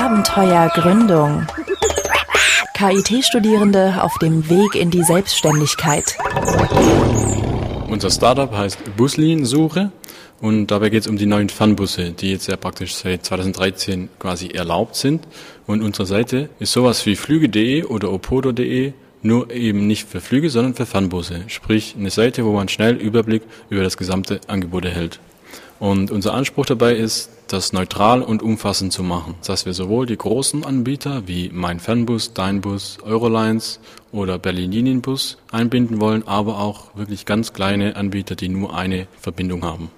Abenteuergründung. KIT-Studierende auf dem Weg in die Selbstständigkeit. Unser Startup heißt Buslinensuche und dabei geht es um die neuen Fernbusse, die jetzt ja praktisch seit 2013 quasi erlaubt sind. Und unsere Seite ist sowas wie flüge.de oder opodo.de, nur eben nicht für Flüge, sondern für Fernbusse. Sprich eine Seite, wo man schnell Überblick über das gesamte Angebot erhält. Und unser Anspruch dabei ist, das neutral und umfassend zu machen, dass wir sowohl die großen Anbieter wie Mein Fernbus, Dein Bus, Eurolines oder Berlin Linienbus einbinden wollen, aber auch wirklich ganz kleine Anbieter, die nur eine Verbindung haben.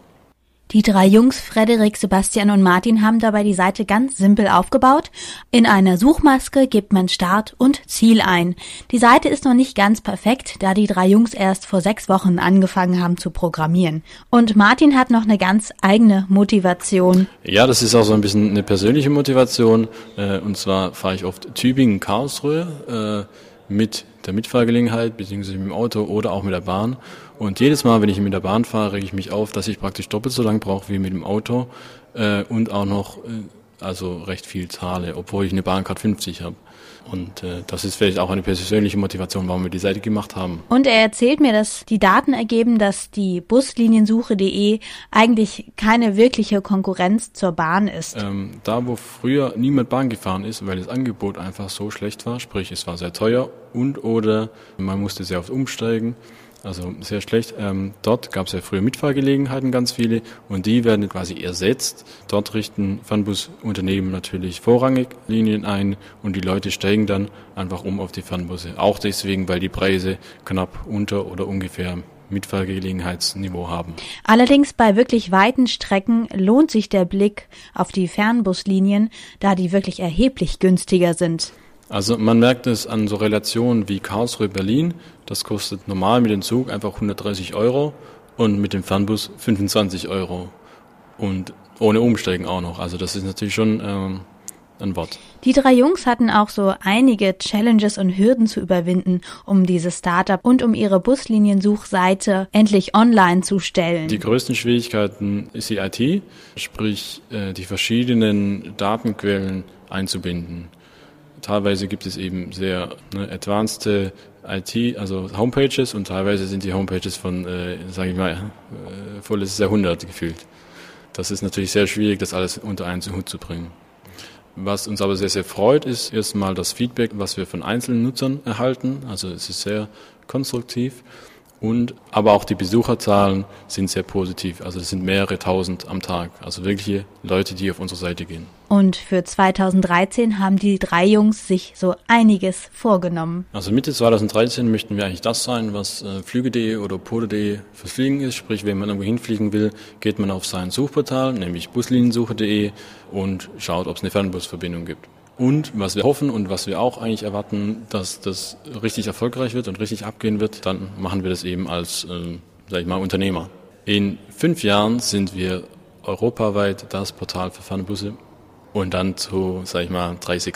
Die drei Jungs, Frederik, Sebastian und Martin, haben dabei die Seite ganz simpel aufgebaut. In einer Suchmaske gibt man Start und Ziel ein. Die Seite ist noch nicht ganz perfekt, da die drei Jungs erst vor sechs Wochen angefangen haben zu programmieren. Und Martin hat noch eine ganz eigene Motivation. Ja, das ist auch so ein bisschen eine persönliche Motivation. Äh, und zwar fahre ich oft Tübingen-Karlsruhe äh, mit der Mitfahrgelegenheit, beziehungsweise mit dem Auto oder auch mit der Bahn. Und jedes Mal, wenn ich mit der Bahn fahre, rege ich mich auf, dass ich praktisch doppelt so lang brauche wie mit dem Auto äh, und auch noch äh, also recht viel zahle, obwohl ich eine Bahncard 50 habe. Und äh, das ist vielleicht auch eine persönliche Motivation, warum wir die Seite gemacht haben. Und er erzählt mir, dass die Daten ergeben, dass die Busliniensuche.de eigentlich keine wirkliche Konkurrenz zur Bahn ist. Ähm, da, wo früher niemand Bahn gefahren ist, weil das Angebot einfach so schlecht war, sprich es war sehr teuer und oder man musste sehr oft umsteigen, also sehr schlecht. Ähm, dort gab es ja früher Mitfahrgelegenheiten, ganz viele, und die werden quasi ersetzt. Dort richten Fernbusunternehmen natürlich vorrangig Linien ein und die Leute steigen dann einfach um auf die Fernbusse. Auch deswegen, weil die Preise knapp unter oder ungefähr Mitfahrgelegenheitsniveau haben. Allerdings bei wirklich weiten Strecken lohnt sich der Blick auf die Fernbuslinien, da die wirklich erheblich günstiger sind. Also man merkt es an so Relationen wie Karlsruhe-Berlin. Das kostet normal mit dem Zug einfach 130 Euro und mit dem Fernbus 25 Euro. Und ohne Umsteigen auch noch. Also das ist natürlich schon ähm, ein Wort. Die drei Jungs hatten auch so einige Challenges und Hürden zu überwinden, um dieses Startup und um ihre Busliniensuchseite endlich online zu stellen. Die größten Schwierigkeiten ist die IT, sprich äh, die verschiedenen Datenquellen einzubinden. Teilweise gibt es eben sehr ne, advanced IT, also Homepages und teilweise sind die Homepages von, äh, sage ich mal, äh, volles Jahrhundert gefühlt. Das ist natürlich sehr schwierig, das alles unter einen Hut zu bringen. Was uns aber sehr, sehr freut, ist erstmal das Feedback, was wir von einzelnen Nutzern erhalten. Also es ist sehr konstruktiv. Und aber auch die Besucherzahlen sind sehr positiv. Also es sind mehrere tausend am Tag. Also wirkliche Leute, die auf unsere Seite gehen. Und für 2013 haben die drei Jungs sich so einiges vorgenommen. Also Mitte 2013 möchten wir eigentlich das sein, was äh, Flüge.de oder Pole.de fürs Fliegen ist. Sprich, wenn man irgendwo hinfliegen will, geht man auf sein Suchportal, nämlich busliniensuche.de und schaut, ob es eine Fernbusverbindung gibt. Und was wir hoffen und was wir auch eigentlich erwarten, dass das richtig erfolgreich wird und richtig abgehen wird, dann machen wir das eben als, äh, sag ich mal, Unternehmer. In fünf Jahren sind wir europaweit das Portal für Fernbusse und dann zu, sag ich mal, 30.